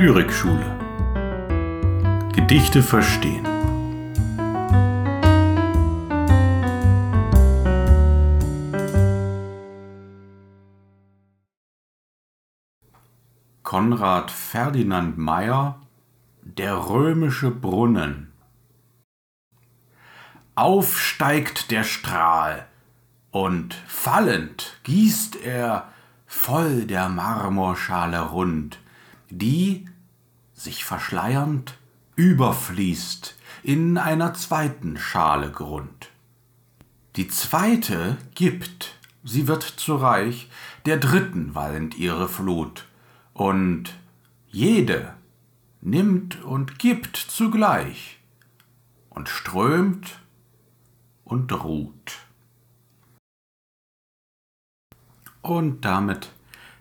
Lyrikschule. Gedichte verstehen. Konrad Ferdinand Meyer Der römische Brunnen Aufsteigt der Strahl, und fallend gießt er voll der Marmorschale rund, die, sich verschleiernd, überfließt in einer zweiten Schale Grund. Die zweite gibt, sie wird zu reich, der dritten wallend ihre Flut, und jede nimmt und gibt zugleich und strömt und ruht. Und damit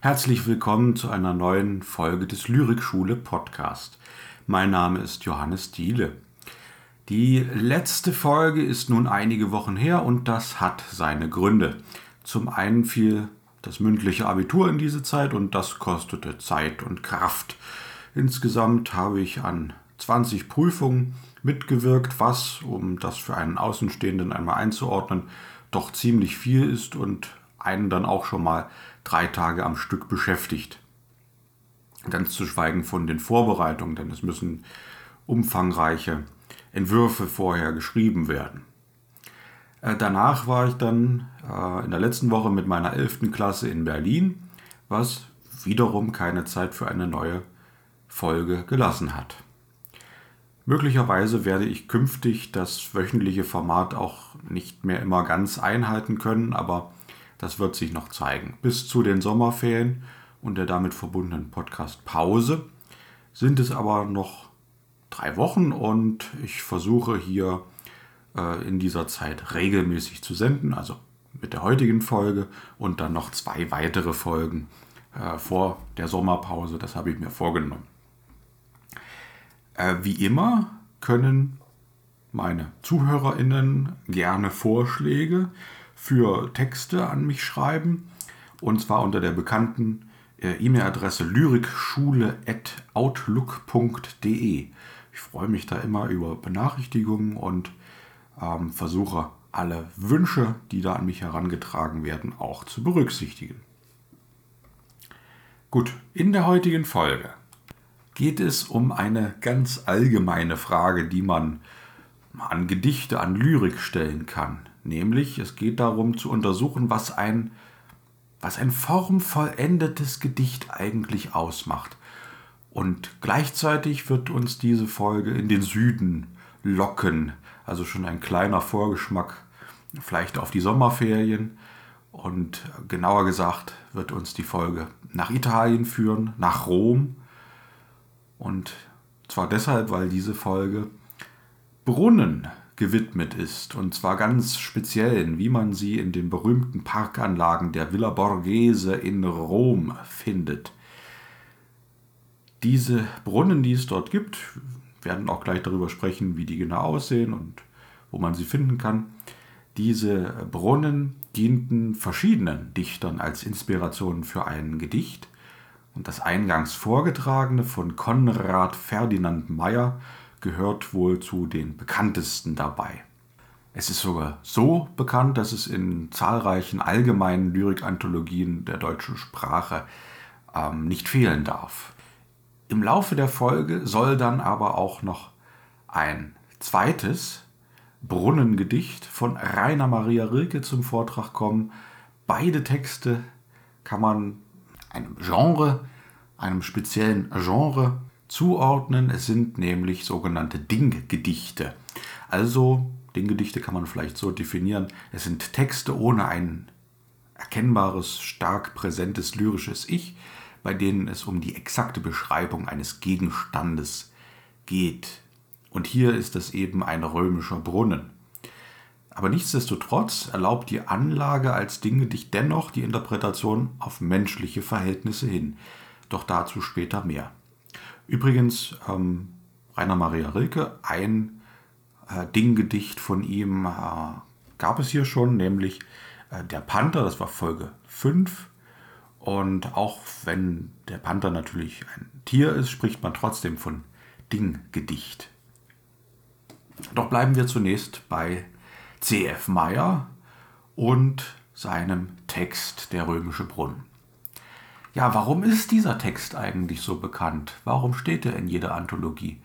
herzlich willkommen zu einer neuen Folge des Lyrikschule Podcast. Mein Name ist Johannes Diele. Die letzte Folge ist nun einige Wochen her und das hat seine Gründe. Zum einen fiel das mündliche Abitur in diese Zeit und das kostete Zeit und Kraft. Insgesamt habe ich an 20 Prüfungen mitgewirkt, was, um das für einen Außenstehenden einmal einzuordnen, doch ziemlich viel ist und einen dann auch schon mal drei Tage am Stück beschäftigt. Ganz zu schweigen von den Vorbereitungen, denn es müssen umfangreiche Entwürfe vorher geschrieben werden. Äh, danach war ich dann äh, in der letzten Woche mit meiner 11. Klasse in Berlin, was wiederum keine Zeit für eine neue Folge gelassen hat. Möglicherweise werde ich künftig das wöchentliche Format auch nicht mehr immer ganz einhalten können, aber das wird sich noch zeigen. Bis zu den Sommerferien und der damit verbundenen Podcast-Pause sind es aber noch drei Wochen und ich versuche hier äh, in dieser Zeit regelmäßig zu senden, also mit der heutigen Folge und dann noch zwei weitere Folgen äh, vor der Sommerpause. Das habe ich mir vorgenommen. Äh, wie immer können meine ZuhörerInnen gerne Vorschläge für Texte an mich schreiben. Und zwar unter der bekannten äh, E-Mail-Adresse lyrikschule.outlook.de. Ich freue mich da immer über Benachrichtigungen und ähm, versuche alle Wünsche, die da an mich herangetragen werden, auch zu berücksichtigen. Gut, in der heutigen Folge geht es um eine ganz allgemeine Frage, die man an Gedichte, an Lyrik stellen kann. Nämlich, es geht darum zu untersuchen, was ein, was ein formvollendetes Gedicht eigentlich ausmacht. Und gleichzeitig wird uns diese Folge in den Süden locken. Also schon ein kleiner Vorgeschmack vielleicht auf die Sommerferien. Und genauer gesagt wird uns die Folge nach Italien führen, nach Rom. Und zwar deshalb, weil diese Folge Brunnen gewidmet ist, und zwar ganz speziellen, wie man sie in den berühmten Parkanlagen der Villa Borghese in Rom findet. Diese Brunnen, die es dort gibt, werden auch gleich darüber sprechen, wie die genau aussehen und wo man sie finden kann. Diese Brunnen dienten verschiedenen Dichtern als Inspiration für ein Gedicht. Und das eingangs vorgetragene von Konrad Ferdinand Meyer gehört wohl zu den bekanntesten dabei. Es ist sogar so bekannt, dass es in zahlreichen allgemeinen Lyrikanthologien der deutschen Sprache ähm, nicht fehlen darf. Im Laufe der Folge soll dann aber auch noch ein zweites Brunnengedicht von Rainer Maria Rilke zum Vortrag kommen. Beide Texte kann man einem Genre, einem speziellen Genre zuordnen. Es sind nämlich sogenannte Dinggedichte. Also Dinggedichte kann man vielleicht so definieren. Es sind Texte ohne ein erkennbares, stark präsentes lyrisches Ich, bei denen es um die exakte Beschreibung eines Gegenstandes geht. Und hier ist es eben ein römischer Brunnen. Aber nichtsdestotrotz erlaubt die Anlage als Dinggedicht dennoch die Interpretation auf menschliche Verhältnisse hin. Doch dazu später mehr. Übrigens, ähm, Rainer Maria Rilke, ein äh, Dinggedicht von ihm äh, gab es hier schon, nämlich äh, Der Panther, das war Folge 5. Und auch wenn der Panther natürlich ein Tier ist, spricht man trotzdem von Dinggedicht. Doch bleiben wir zunächst bei C.F. Meyer und seinem Text Der römische Brunnen. Ja, warum ist dieser Text eigentlich so bekannt? Warum steht er in jeder Anthologie?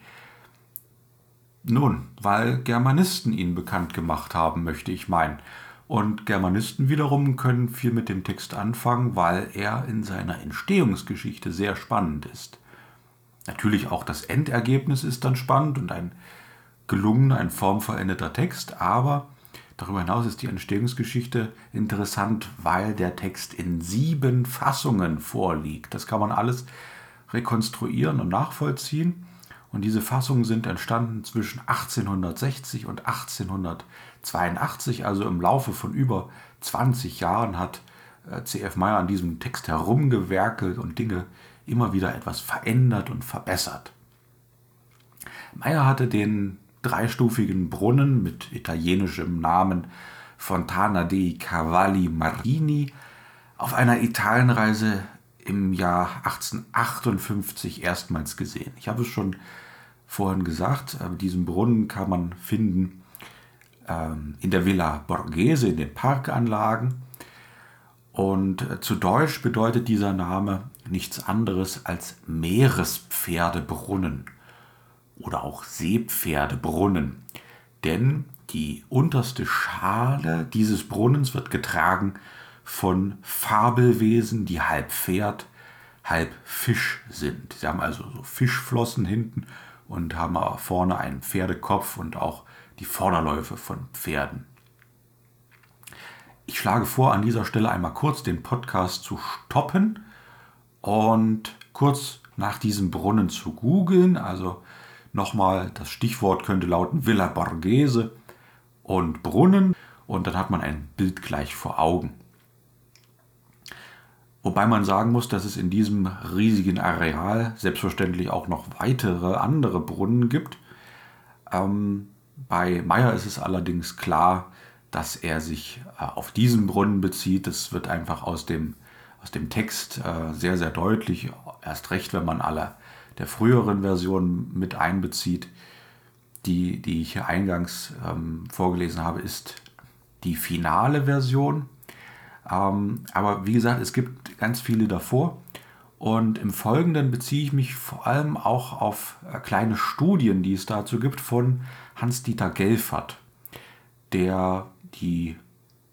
Nun, weil Germanisten ihn bekannt gemacht haben, möchte ich meinen. Und Germanisten wiederum können viel mit dem Text anfangen, weil er in seiner Entstehungsgeschichte sehr spannend ist. Natürlich auch das Endergebnis ist dann spannend und ein gelungener, ein formvollendeter Text, aber darüber hinaus ist die Entstehungsgeschichte interessant, weil der Text in sieben Fassungen vorliegt. Das kann man alles rekonstruieren und nachvollziehen. Und diese Fassungen sind entstanden zwischen 1860 und 1882, also im Laufe von über 20 Jahren hat äh, C.F. Meyer an diesem Text herumgewerkelt und Dinge immer wieder etwas verändert und verbessert. Meyer hatte den dreistufigen Brunnen mit italienischem Namen Fontana dei Cavalli Marini auf einer Italienreise im Jahr 1858 erstmals gesehen. Ich habe es schon vorhin gesagt, diesen Brunnen kann man finden ähm, in der Villa Borghese, in den Parkanlagen. Und äh, zu Deutsch bedeutet dieser Name nichts anderes als Meerespferdebrunnen oder auch Seepferdebrunnen. Denn die unterste Schale dieses Brunnens wird getragen von Fabelwesen, die halb Pferd, halb Fisch sind. Sie haben also so Fischflossen hinten und haben vorne einen Pferdekopf und auch die Vorderläufe von Pferden. Ich schlage vor, an dieser Stelle einmal kurz den Podcast zu stoppen und kurz nach diesem Brunnen zu googeln. Also nochmal, das Stichwort könnte lauten Villa Borghese und Brunnen und dann hat man ein Bild gleich vor Augen. Wobei man sagen muss, dass es in diesem riesigen Areal selbstverständlich auch noch weitere andere Brunnen gibt. Ähm, bei Meyer ist es allerdings klar, dass er sich äh, auf diesen Brunnen bezieht. Das wird einfach aus dem, aus dem Text äh, sehr, sehr deutlich. Erst recht, wenn man alle der früheren Versionen mit einbezieht. Die, die ich hier eingangs ähm, vorgelesen habe, ist die finale Version. Ähm, aber wie gesagt, es gibt ganz viele davor. Und im Folgenden beziehe ich mich vor allem auch auf äh, kleine Studien, die es dazu gibt, von Hans-Dieter Gelfert, der die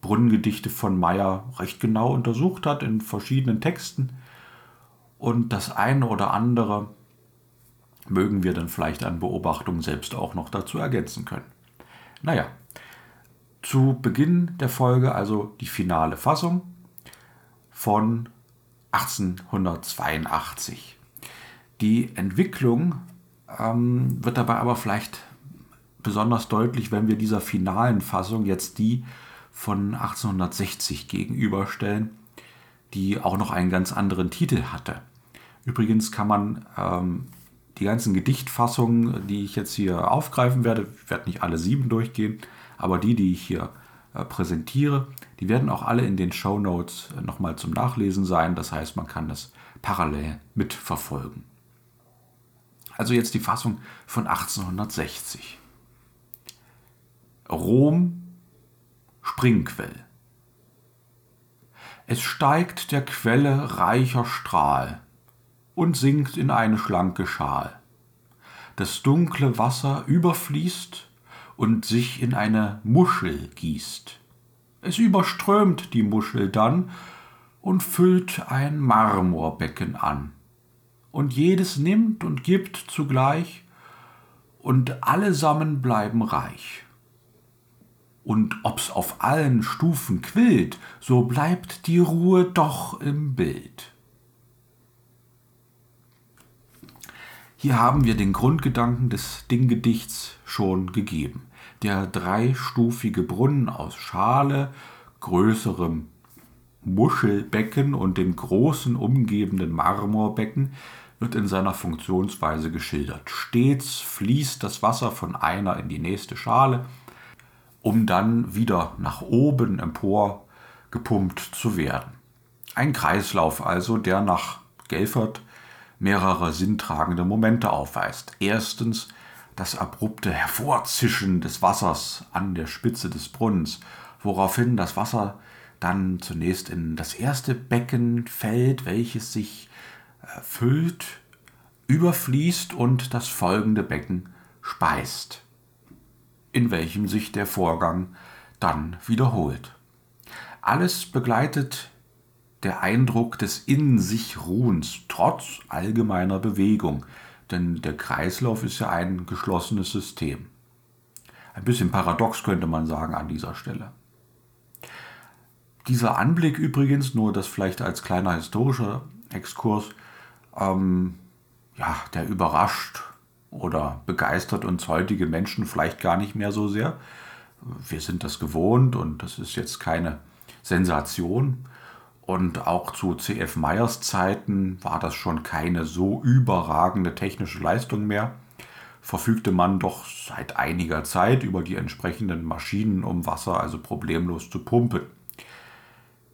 Brunnengedichte von Meyer recht genau untersucht hat in verschiedenen Texten. Und das eine oder andere mögen wir dann vielleicht an Beobachtung selbst auch noch dazu ergänzen können. Naja, zu Beginn der Folge also die finale Fassung von 1882. Die Entwicklung ähm, wird dabei aber vielleicht besonders deutlich, wenn wir dieser finalen Fassung jetzt die von 1860 gegenüberstellen, die auch noch einen ganz anderen Titel hatte. Übrigens kann man ähm, die ganzen Gedichtfassungen, die ich jetzt hier aufgreifen werde, ich werde nicht alle sieben durchgehen, aber die, die ich hier äh, präsentiere, die werden auch alle in den Show Notes äh, nochmal zum Nachlesen sein. Das heißt, man kann das parallel mitverfolgen. Also jetzt die Fassung von 1860. Rom Springquell. Es steigt der Quelle reicher Strahl und sinkt in eine schlanke Schal. Das dunkle Wasser überfließt und sich in eine Muschel gießt. Es überströmt die Muschel dann und füllt ein Marmorbecken an. Und jedes nimmt und gibt zugleich, und allesammen bleiben reich. Und ob's auf allen Stufen quillt, so bleibt die Ruhe doch im Bild. Hier haben wir den Grundgedanken des Dinggedichts schon gegeben der dreistufige Brunnen aus Schale, größerem Muschelbecken und dem großen umgebenden Marmorbecken wird in seiner Funktionsweise geschildert. Stets fließt das Wasser von einer in die nächste Schale, um dann wieder nach oben empor gepumpt zu werden. Ein Kreislauf also, der nach Gelfert mehrere sinntragende Momente aufweist. Erstens das abrupte Hervorzischen des Wassers an der Spitze des Brunnens, woraufhin das Wasser dann zunächst in das erste Becken fällt, welches sich äh, füllt, überfließt und das folgende Becken speist, in welchem sich der Vorgang dann wiederholt. Alles begleitet der Eindruck des in sich Ruhens trotz allgemeiner Bewegung, denn der Kreislauf ist ja ein geschlossenes System. Ein bisschen paradox könnte man sagen an dieser Stelle. Dieser Anblick übrigens, nur das vielleicht als kleiner historischer Exkurs, ähm, ja, der überrascht oder begeistert uns heutige Menschen vielleicht gar nicht mehr so sehr. Wir sind das gewohnt und das ist jetzt keine Sensation. Und auch zu C.F. Meyers Zeiten war das schon keine so überragende technische Leistung mehr. Verfügte man doch seit einiger Zeit über die entsprechenden Maschinen, um Wasser also problemlos zu pumpen.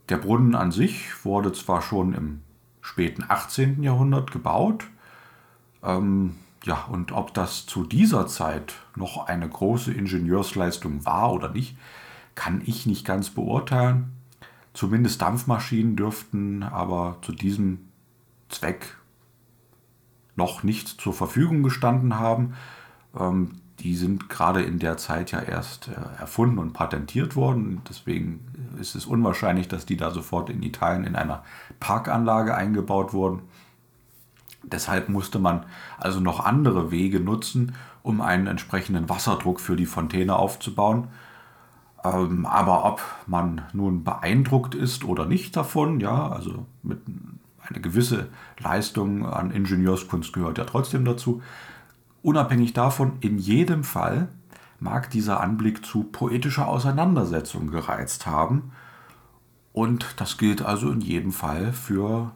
Der Brunnen an sich wurde zwar schon im späten 18. Jahrhundert gebaut, ähm, ja, und ob das zu dieser Zeit noch eine große Ingenieursleistung war oder nicht, kann ich nicht ganz beurteilen. Zumindest Dampfmaschinen dürften aber zu diesem Zweck noch nicht zur Verfügung gestanden haben. Ähm, die sind gerade in der Zeit ja erst äh, erfunden und patentiert worden. Deswegen ist es unwahrscheinlich, dass die da sofort in Italien in einer Parkanlage eingebaut wurden. Deshalb musste man also noch andere Wege nutzen, um einen entsprechenden Wasserdruck für die Fontäne aufzubauen. Ähm, aber ob man nun beeindruckt ist oder nicht davon, ja, also mit eine gewisse Leistung an Ingenieurskunst gehört ja trotzdem dazu. Unabhängig davon, in jedem Fall mag dieser Anblick zu poetischer Auseinandersetzung gereizt haben. Und das gilt also in jedem Fall für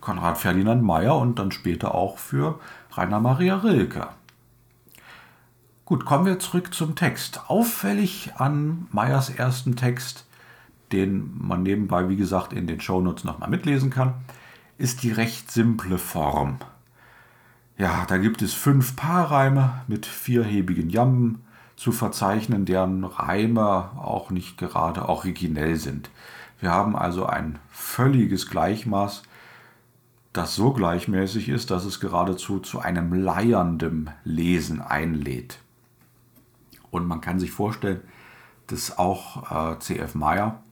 Konrad Ferdinand Meyer und dann später auch für Rainer Maria Rilke. Gut, kommen wir zurück zum Text. Auffällig an Meyers ersten Text, den man nebenbei, wie gesagt, in den Shownotes nochmal mitlesen kann, ist die recht simple Form. Ja, da gibt es fünf Paarreime mit vierhebigen Jamben zu verzeichnen, deren Reime auch nicht gerade originell sind. Wir haben also ein völliges Gleichmaß, das so gleichmäßig ist, dass es geradezu zu einem leiernden Lesen einlädt. Und man kann sich vorstellen, dass auch äh, C.F. Meyer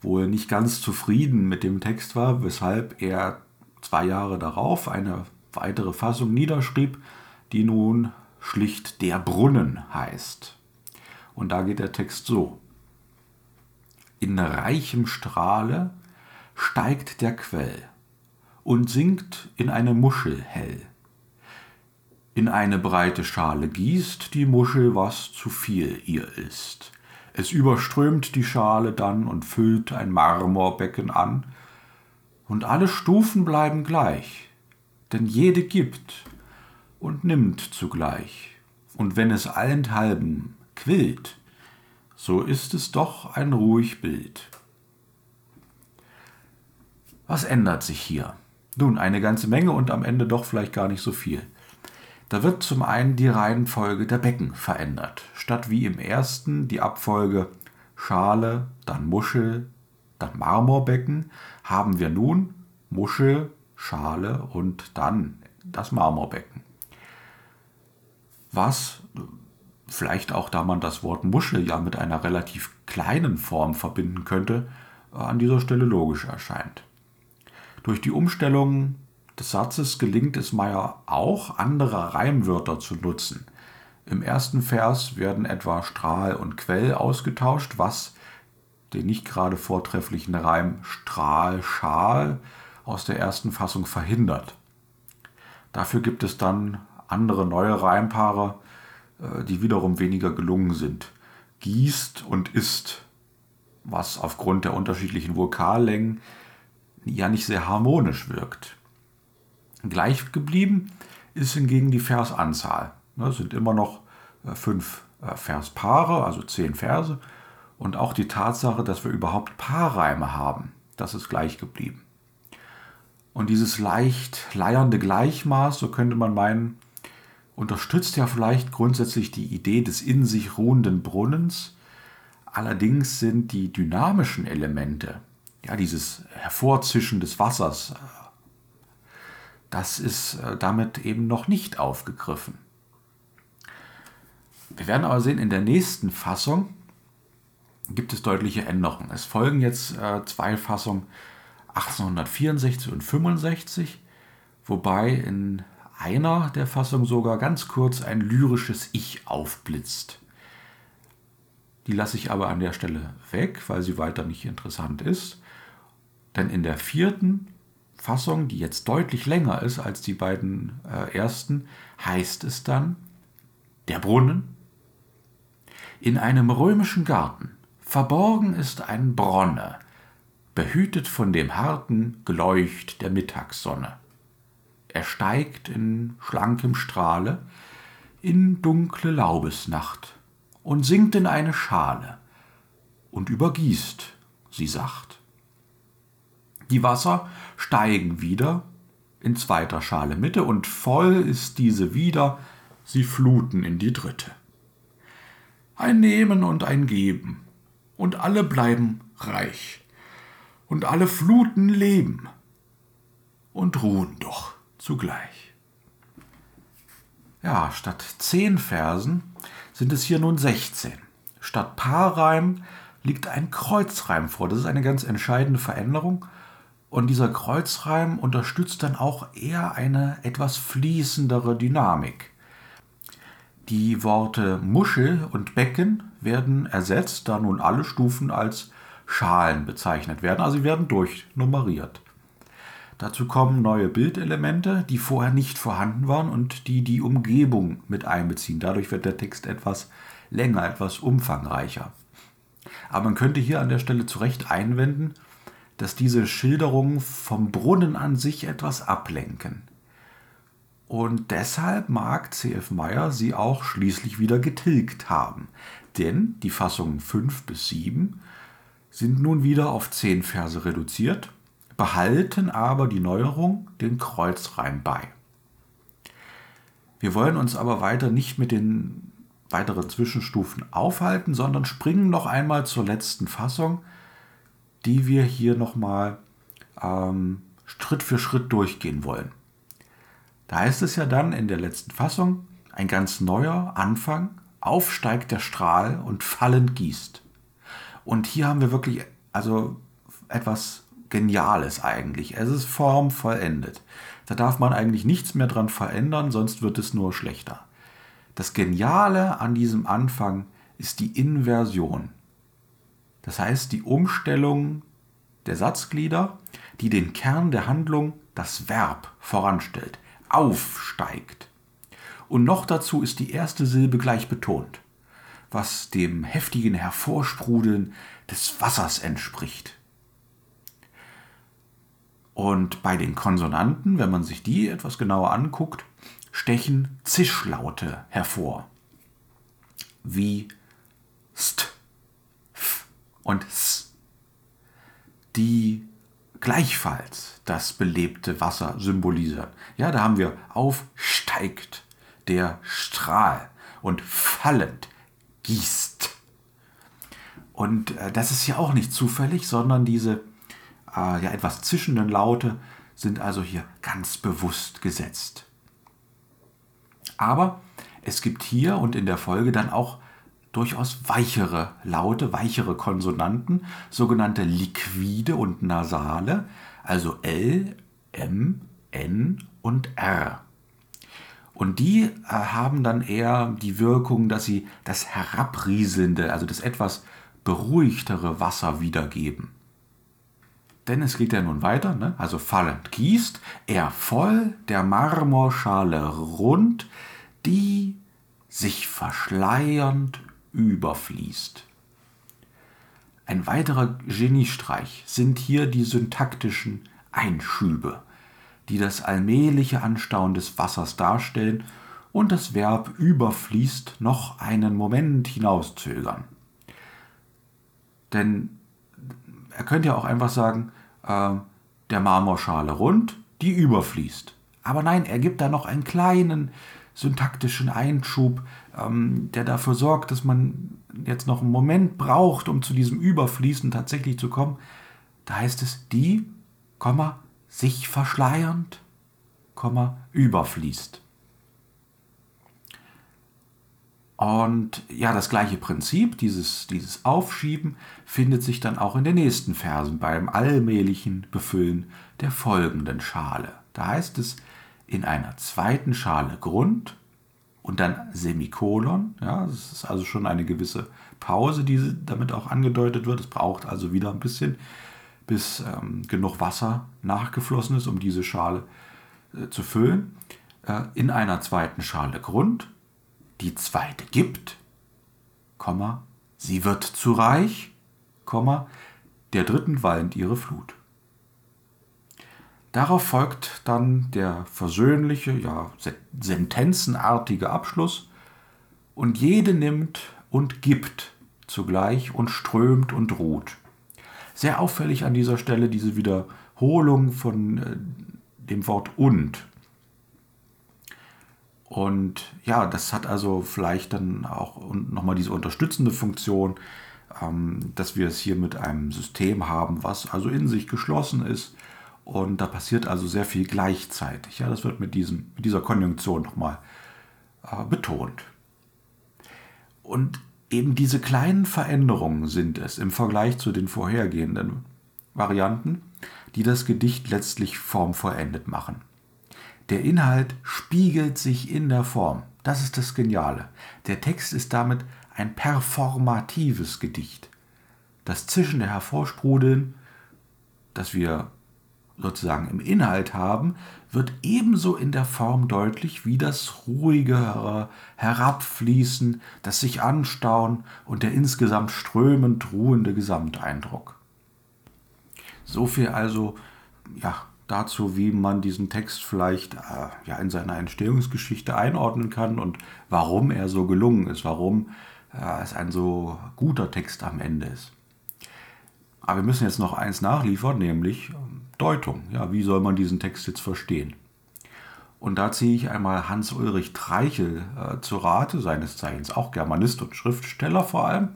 wohl nicht ganz zufrieden mit dem Text war, weshalb er zwei Jahre darauf eine weitere Fassung niederschrieb, die nun schlicht Der Brunnen heißt. Und da geht der Text so. In reichem Strahle steigt der Quell und sinkt in eine Muschel hell in eine breite Schale gießt die Muschel, was zu viel ihr ist. Es überströmt die Schale dann und füllt ein Marmorbecken an, und alle Stufen bleiben gleich, denn jede gibt und nimmt zugleich, und wenn es allenthalben quillt, so ist es doch ein ruhig Bild. Was ändert sich hier? Nun, eine ganze Menge und am Ende doch vielleicht gar nicht so viel. Da wird zum einen die Reihenfolge der Becken verändert. Statt wie im ersten die Abfolge Schale, dann Muschel, dann Marmorbecken, haben wir nun Muschel, Schale und dann das Marmorbecken. Was vielleicht auch, da man das Wort Muschel ja mit einer relativ kleinen Form verbinden könnte, an dieser Stelle logisch erscheint. Durch die Umstellung des Satzes gelingt es Meyer auch, andere Reimwörter zu nutzen. Im ersten Vers werden etwa Strahl und Quell ausgetauscht, was den nicht gerade vortrefflichen Reim Strahl, Schal aus der ersten Fassung verhindert. Dafür gibt es dann andere neue Reimpaare, äh, die wiederum weniger gelungen sind. Gießt und ist, was aufgrund der unterschiedlichen Vokallängen ja nicht sehr harmonisch wirkt. Gleich geblieben ist hingegen die Versanzahl. Ne, es sind immer noch äh, fünf äh, Verspaare, also zehn Verse. Und auch die Tatsache, dass wir überhaupt Paarreime haben. das ist gleich geblieben. Und dieses leicht leiernde Gleichmaß, so könnte man meinen, unterstützt ja vielleicht grundsätzlich die Idee des in sich ruhenden Brunnens. Allerdings sind die dynamischen Elemente, ja, dieses Hervorzischen des Wassers, das ist äh, damit eben noch nicht aufgegriffen. Wir werden aber sehen, in der nächsten Fassung gibt es deutliche Änderungen. Es folgen jetzt äh, zwei Fassungen 1864 und 65, wobei in einer der Fassungen sogar ganz kurz ein lyrisches Ich aufblitzt. Die lasse ich aber an der Stelle weg, weil sie weiter nicht interessant ist. Denn in der vierten Fassung, die jetzt deutlich länger ist als die beiden äh, ersten, heißt es dann, der Brunnen. In einem römischen Garten verborgen ist ein Bronne, behütet von dem harten Geleucht der Mittagssonne. Er steigt in schlankem Strahle in dunkle Laubesnacht und sinkt in eine Schale und übergießt sie sacht. Die Wasser steigen wieder in zweiter Schale Mitte und voll ist diese wieder, sie fluten in die dritte. Ein Nehmen und ein Geben, und alle bleiben reich und alle Fluten leben und ruhen doch zugleich. Ja, statt zehn Versen sind es hier nun 16. Statt Paarreim liegt ein Kreuzreim vor. Das ist eine ganz entscheidende Veränderung. Und dieser Kreuzreim unterstützt dann auch eher eine etwas fließendere Dynamik. Die Worte Muschel und Becken werden ersetzt, da nun alle Stufen als Schalen bezeichnet werden, also sie werden durchnummeriert. Dazu kommen neue Bildelemente, die vorher nicht vorhanden waren und die die Umgebung mit einbeziehen. Dadurch wird der Text etwas länger, etwas umfangreicher. Aber man könnte hier an der Stelle zu Recht einwenden, dass diese Schilderungen vom Brunnen an sich etwas ablenken. Und deshalb mag C.F. Meyer sie auch schließlich wieder getilgt haben. Denn die Fassungen 5 bis 7 sind nun wieder auf zehn Verse reduziert, behalten aber die Neuerung den Kreuzreim bei. Wir wollen uns aber weiter nicht mit den weiteren Zwischenstufen aufhalten, sondern springen noch einmal zur letzten Fassung, die wir hier nochmal ähm, Schritt für Schritt durchgehen wollen. Da heißt es ja dann in der letzten Fassung, ein ganz neuer Anfang, aufsteigt der Strahl und fallend gießt. Und hier haben wir wirklich also etwas Geniales eigentlich. Es ist formvollendet. Da darf man eigentlich nichts mehr dran verändern, sonst wird es nur schlechter. Das Geniale an diesem Anfang ist die Inversion. Das heißt die Umstellung der Satzglieder, die den Kern der Handlung, das Verb, voranstellt, aufsteigt. Und noch dazu ist die erste Silbe gleich betont was dem heftigen Hervorsprudeln des Wassers entspricht. Und bei den Konsonanten, wenn man sich die etwas genauer anguckt, stechen Zischlaute hervor. Wie st, und s, die gleichfalls das belebte Wasser symbolisieren. Ja, da haben wir aufsteigt der Strahl und fallend gießt. Und äh, das ist ja auch nicht zufällig, sondern diese äh, ja, etwas zischenden Laute sind also hier ganz bewusst gesetzt. Aber es gibt hier und in der Folge dann auch durchaus weichere Laute, weichere Konsonanten, sogenannte liquide und nasale, also L, M, N und R. Und die äh, haben dann eher die Wirkung, dass sie das herabrieselnde, also das etwas beruhigtere Wasser wiedergeben. Denn es geht ja nun weiter, ne? also fallend gießt, er voll der Marmorschale rund, die sich verschleiernd überfließt. Ein weiterer Geniestreich sind hier die syntaktischen Einschübe die das allmähliche Anstauen des Wassers darstellen und das Verb überfließt noch einen Moment hinauszögern. Denn er könnte ja auch einfach sagen, äh, der Marmorschale rund, die überfließt. Aber nein, er gibt da noch einen kleinen syntaktischen Einschub, ähm, der dafür sorgt, dass man jetzt noch einen Moment braucht, um zu diesem Überfließen tatsächlich zu kommen. Da heißt es die, Komma, sich verschleiernd, Komma, überfließt. Und ja, das gleiche Prinzip, dieses, dieses Aufschieben, findet sich dann auch in den nächsten Versen beim allmählichen Befüllen der folgenden Schale. Da heißt es, in einer zweiten Schale Grund und dann Semikolon. Ja, das ist also schon eine gewisse Pause, die damit auch angedeutet wird. Es braucht also wieder ein bisschen, bis ähm, genug Wasser nachgeflossen ist, um diese Schale äh, zu füllen. Äh, in einer zweiten Schale Grund. Die zweite gibt, Komma, sie wird zu reich, Komma, der dritten weint ihre Flut. Darauf folgt dann der versöhnliche, ja, sentenzenartige Abschluss und jede nimmt und gibt zugleich und strömt und ruht. Sehr auffällig an dieser Stelle diese Wiederholung von äh, dem Wort und. Und ja, das hat also vielleicht dann auch nochmal diese unterstützende Funktion, ähm, dass wir es hier mit einem System haben, was also in sich geschlossen ist und da passiert also sehr viel gleichzeitig. Ja, das wird mit, diesem, mit dieser Konjunktion nochmal äh, betont. Und eben diese kleinen Veränderungen sind es im Vergleich zu den vorhergehenden Varianten, die das Gedicht letztlich formvollendet machen. Der Inhalt spiegelt sich in der Form. Das ist das Geniale. Der Text ist damit ein performatives Gedicht. Das zischende Hervorsprudeln, das wir sozusagen im Inhalt haben, wird ebenso in der Form deutlich wie das ruhigere Herabfließen, das sich anstauen und der insgesamt strömend ruhende Gesamteindruck. So viel also ja, dazu, wie man diesen Text vielleicht äh, ja, in seiner Entstehungsgeschichte einordnen kann und warum er so gelungen ist, warum äh, es ein so guter Text am Ende ist. Aber wir müssen jetzt noch eins nachliefern, nämlich Deutung. Ja, wie soll man diesen Text jetzt verstehen? Und da ziehe ich einmal Hans-Ulrich Treichel äh, zu Rate, seines Zeichens auch Germanist und Schriftsteller vor allem.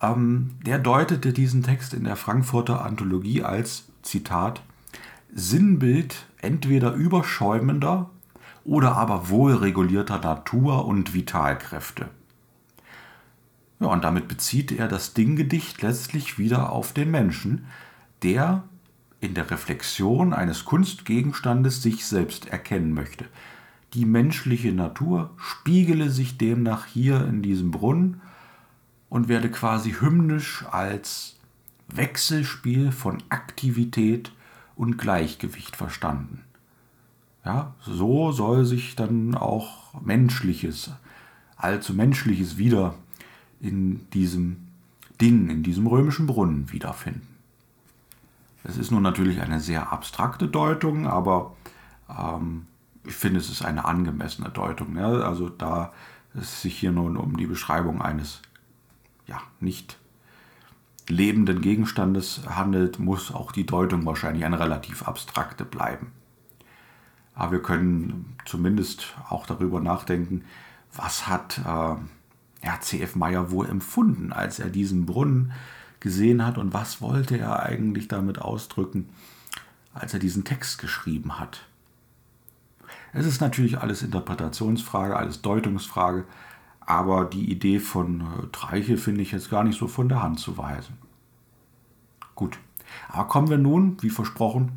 Ähm, der deutete diesen Text in der Frankfurter Anthologie als, Zitat, Sinnbild entweder überschäumender oder aber wohlregulierter Natur- und Vitalkräfte. Ja, und damit bezieht er das Dinggedicht letztlich wieder auf den Menschen, der in der Reflexion eines Kunstgegenstandes sich selbst erkennen möchte. Die menschliche Natur spiegele sich demnach hier in diesem Brunnen und werde quasi hymnisch als Wechselspiel von Aktivität und Gleichgewicht verstanden. Ja, so soll sich dann auch Menschliches, allzu Menschliches wieder in diesem Ding, in diesem römischen Brunnen wiederfinden. Es ist nun natürlich eine sehr abstrakte Deutung, aber ähm, ich finde, es ist eine angemessene Deutung. Ja? Also da es sich hier nun um die Beschreibung eines ja, nicht lebenden Gegenstandes handelt, muss auch die Deutung wahrscheinlich eine relativ abstrakte bleiben. Aber wir können zumindest auch darüber nachdenken, was hat äh, C.F. Meyer wohl empfunden, als er diesen Brunnen gesehen hat und was wollte er eigentlich damit ausdrücken, als er diesen Text geschrieben hat. Es ist natürlich alles Interpretationsfrage, alles Deutungsfrage, aber die Idee von äh, Treiche finde ich jetzt gar nicht so von der Hand zu weisen. Gut, aber kommen wir nun, wie versprochen,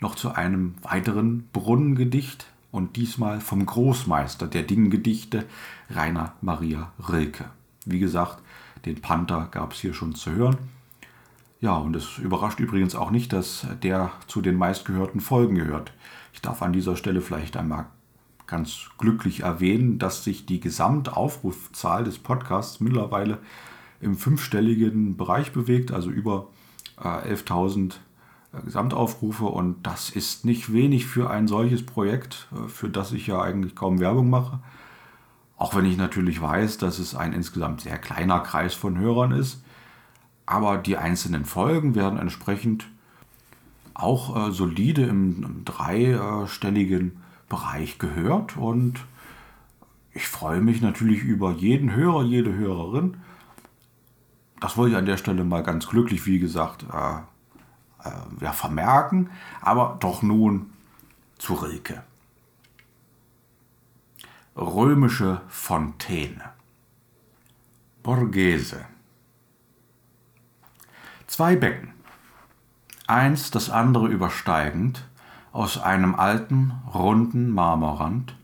noch zu einem weiteren Brunnengedicht und diesmal vom Großmeister der Dinggedichte, Rainer Maria Rilke. Wie gesagt, den Panther gab es hier schon zu hören. Ja, und es überrascht übrigens auch nicht, dass der zu den meistgehörten Folgen gehört. Ich darf an dieser Stelle vielleicht einmal ganz glücklich erwähnen, dass sich die Gesamtaufrufzahl des Podcasts mittlerweile im fünfstelligen Bereich bewegt, also über äh, 11.000 äh, Gesamtaufrufe. Und das ist nicht wenig für ein solches Projekt, äh, für das ich ja eigentlich kaum Werbung mache. Auch wenn ich natürlich weiß, dass es ein insgesamt sehr kleiner Kreis von Hörern ist. aber die einzelnen Folgen werden entsprechend auch äh, solide im, im dreistelligen Bereich gehört und ich freue mich natürlich über jeden Hörer, jede Hörerin. Das wollte ich an der Stelle mal ganz glücklich, wie gesagt, äh, äh, ja, vermerken, aber doch nun zu Rilke. Römische Fontäne. Borghese. Zwei Becken, eins das andere übersteigend, aus einem alten, runden Marmorrand,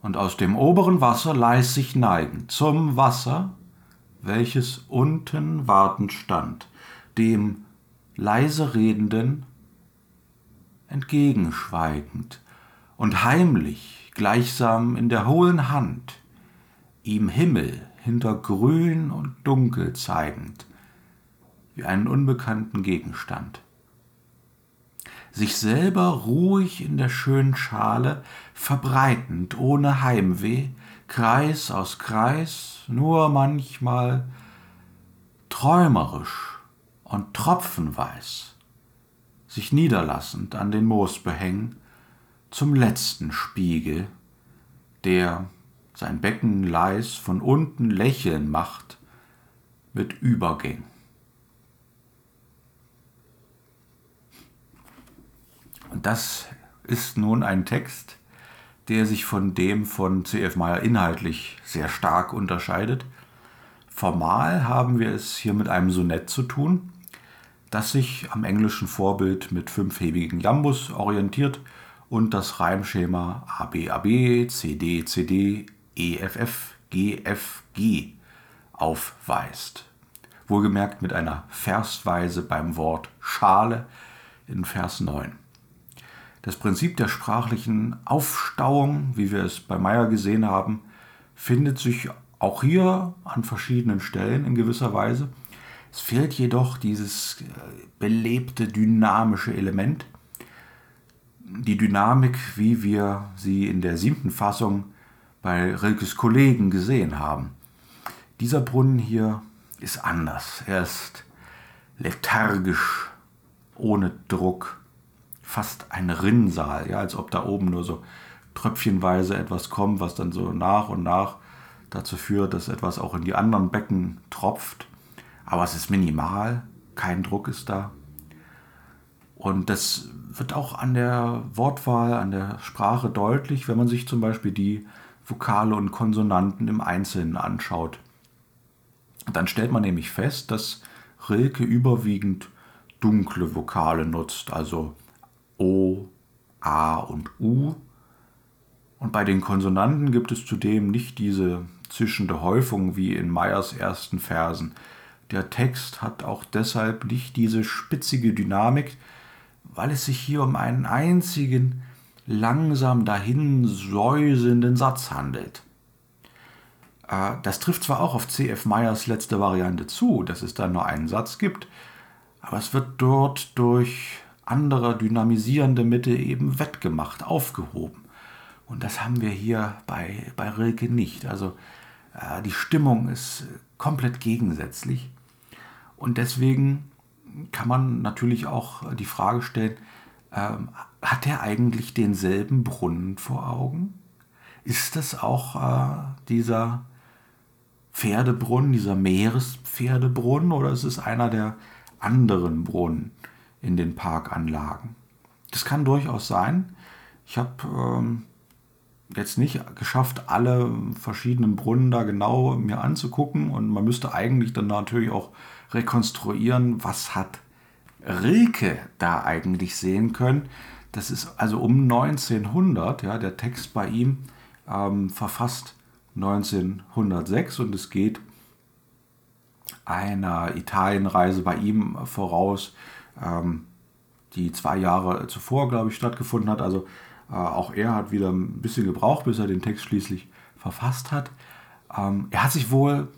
und aus dem oberen Wasser leis sich neigen zum Wasser, welches unten wartend stand, dem leise redenden entgegenschweigend und heimlich gleichsam in der hohlen Hand ihm Himmel hinter Grün und Dunkel zeigend, wie einen unbekannten Gegenstand. Sich selber ruhig in der schönen Schale verbreitend, ohne Heimweh, Kreis aus Kreis, nur manchmal träumerisch und tropfenweis, sich niederlassend an den Moosbehängen zum letzten Spiegel, der sein Becken leis von unten lächeln macht mit Übergängen. Und das ist nun ein Text, der sich von dem von C.F. Meyer inhaltlich sehr stark unterscheidet. Formal haben wir es hier mit einem Sonett zu tun, das sich am englischen Vorbild mit fünfhebigen Jambus orientiert und das Reimschema ABAB, CD, CD, EFF, GFG aufweist. Wohlgemerkt mit einer Versweise beim Wort Schale in Vers 9. Das Prinzip der sprachlichen Aufstauung, wie wir es bei Meyer gesehen haben, findet sich auch hier an verschiedenen Stellen in gewisser Weise. Es fehlt jedoch dieses äh, belebte, dynamische Element. Die Dynamik, wie wir sie in der siebten Fassung bei Rilkes Kollegen gesehen haben. Dieser Brunnen hier ist anders. Er ist lethargisch, ohne Druck fast ein Rinnsal, ja, als ob da oben nur so tröpfchenweise etwas kommt, was dann so nach und nach dazu führt, dass etwas auch in die anderen Becken tropft. Aber es ist minimal, kein Druck ist da. Und das wird auch an der Wortwahl, an der Sprache deutlich, wenn man sich zum Beispiel die Vokale und Konsonanten im Einzelnen anschaut. Dann stellt man nämlich fest, dass Rilke überwiegend dunkle Vokale nutzt, also O, A und U. Und bei den Konsonanten gibt es zudem nicht diese zischende Häufung wie in Meyers ersten Versen. Der Text hat auch deshalb nicht diese spitzige Dynamik, weil es sich hier um einen einzigen, langsam dahin säusenden Satz handelt. Äh, das trifft zwar auch auf C.F. Meyers letzte Variante zu, dass es da nur einen Satz gibt, aber es wird dort durch andere dynamisierende Mittel eben wettgemacht, aufgehoben. Und das haben wir hier bei, bei Rilke nicht. Also äh, die Stimmung ist komplett gegensätzlich. Und deswegen kann man natürlich auch die Frage stellen, ähm, hat er eigentlich denselben Brunnen vor Augen? Ist das auch äh, dieser Pferdebrunnen, dieser Meerespferdebrunnen oder ist es einer der anderen Brunnen? in den Parkanlagen. Das kann durchaus sein. Ich habe ähm, jetzt nicht geschafft, alle verschiedenen Brunnen da genau mir anzugucken und man müsste eigentlich dann natürlich auch rekonstruieren, was hat Rilke da eigentlich sehen können. Das ist also um 1900, ja, der Text bei ihm ähm, verfasst 1906 und es geht einer Italienreise bei ihm voraus, ähm, die zwei Jahre zuvor, glaube ich, stattgefunden hat. Also äh, auch er hat wieder ein bisschen gebraucht, bis er den Text schließlich verfasst hat. Ähm, er hat sich wohl,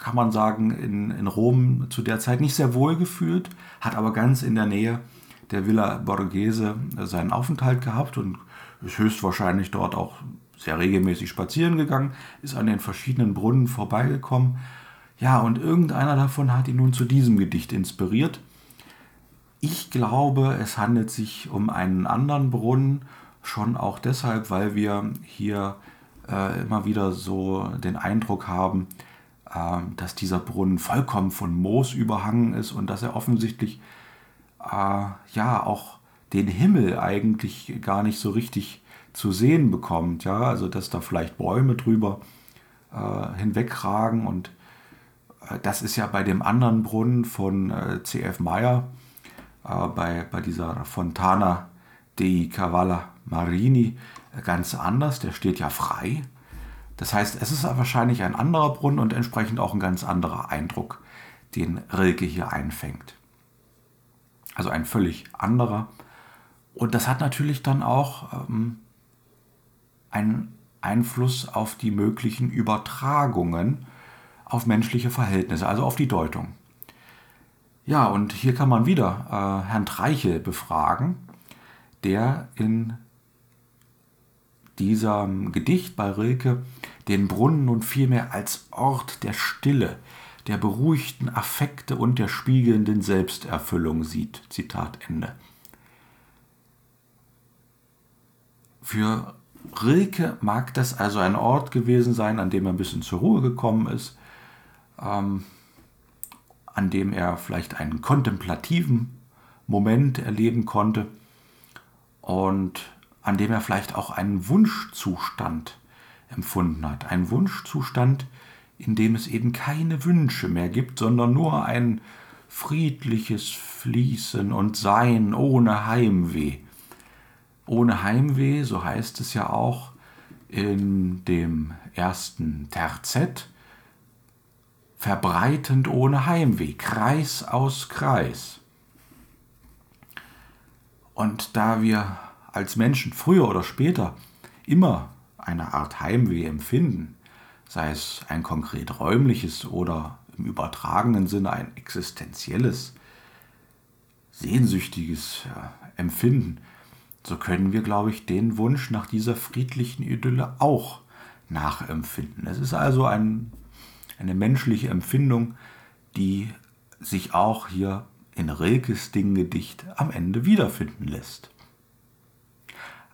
kann man sagen, in, in Rom zu der Zeit nicht sehr wohl gefühlt, hat aber ganz in der Nähe der Villa Borghese seinen Aufenthalt gehabt und ist höchstwahrscheinlich dort auch sehr regelmäßig spazieren gegangen, ist an den verschiedenen Brunnen vorbeigekommen. Ja, und irgendeiner davon hat ihn nun zu diesem Gedicht inspiriert. Ich glaube, es handelt sich um einen anderen Brunnen, schon auch deshalb, weil wir hier äh, immer wieder so den Eindruck haben, äh, dass dieser Brunnen vollkommen von Moos überhangen ist und dass er offensichtlich äh, ja auch den Himmel eigentlich gar nicht so richtig zu sehen bekommt. Ja, also dass da vielleicht Bäume drüber äh, hinwegragen und äh, das ist ja bei dem anderen Brunnen von äh, C.F. Meyer, äh, bei, bei dieser Fontana dei Cavala Marini, ganz anders. Der steht ja frei. Das heißt, es ist wahrscheinlich ein anderer Brunnen und entsprechend auch ein ganz anderer Eindruck, den Rilke hier einfängt. Also ein völlig anderer. Und das hat natürlich dann auch ähm, einen Einfluss auf die möglichen Übertragungen auf menschliche Verhältnisse, also auf die Deutung. Ja, und hier kann man wieder äh, Herrn Treichel befragen, der in diesem Gedicht bei Rilke den Brunnen nun vielmehr als Ort der Stille, der beruhigten Affekte und der spiegelnden Selbsterfüllung sieht. Zitat Ende. Für Rilke mag das also ein Ort gewesen sein, an dem er ein bisschen zur Ruhe gekommen ist, ähm, an dem er vielleicht einen kontemplativen Moment erleben konnte und an dem er vielleicht auch einen Wunschzustand empfunden hat. Ein Wunschzustand, in dem es eben keine Wünsche mehr gibt, sondern nur ein friedliches Fließen und Sein ohne Heimweh. Ohne Heimweh, so heißt es ja auch in dem ersten Terzett, verbreitend ohne Heimweh, Kreis aus Kreis. Und da wir als Menschen früher oder später immer eine Art Heimweh empfinden, sei es ein konkret räumliches oder im übertragenen Sinne ein existenzielles, sehnsüchtiges Empfinden, so können wir, glaube ich, den Wunsch nach dieser friedlichen Idylle auch nachempfinden. Es ist also ein, eine menschliche Empfindung, die sich auch hier in Rilkes Dinggedicht am Ende wiederfinden lässt.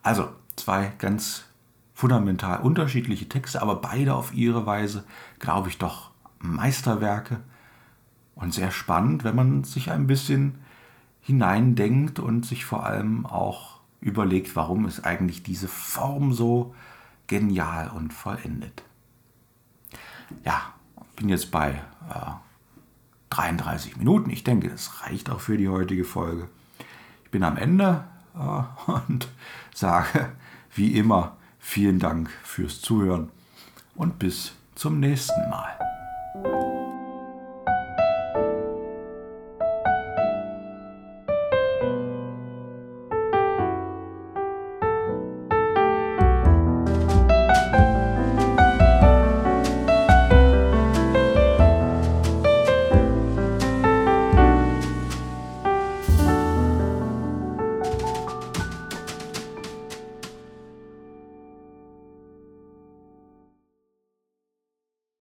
Also zwei ganz fundamental unterschiedliche Texte, aber beide auf ihre Weise, glaube ich, doch Meisterwerke und sehr spannend, wenn man sich ein bisschen hineindenkt und sich vor allem auch überlegt, warum ist eigentlich diese Form so genial und vollendet. Ja, bin jetzt bei äh, 33 Minuten. Ich denke, das reicht auch für die heutige Folge. Ich bin am Ende äh, und sage wie immer vielen Dank fürs Zuhören und bis zum nächsten Mal.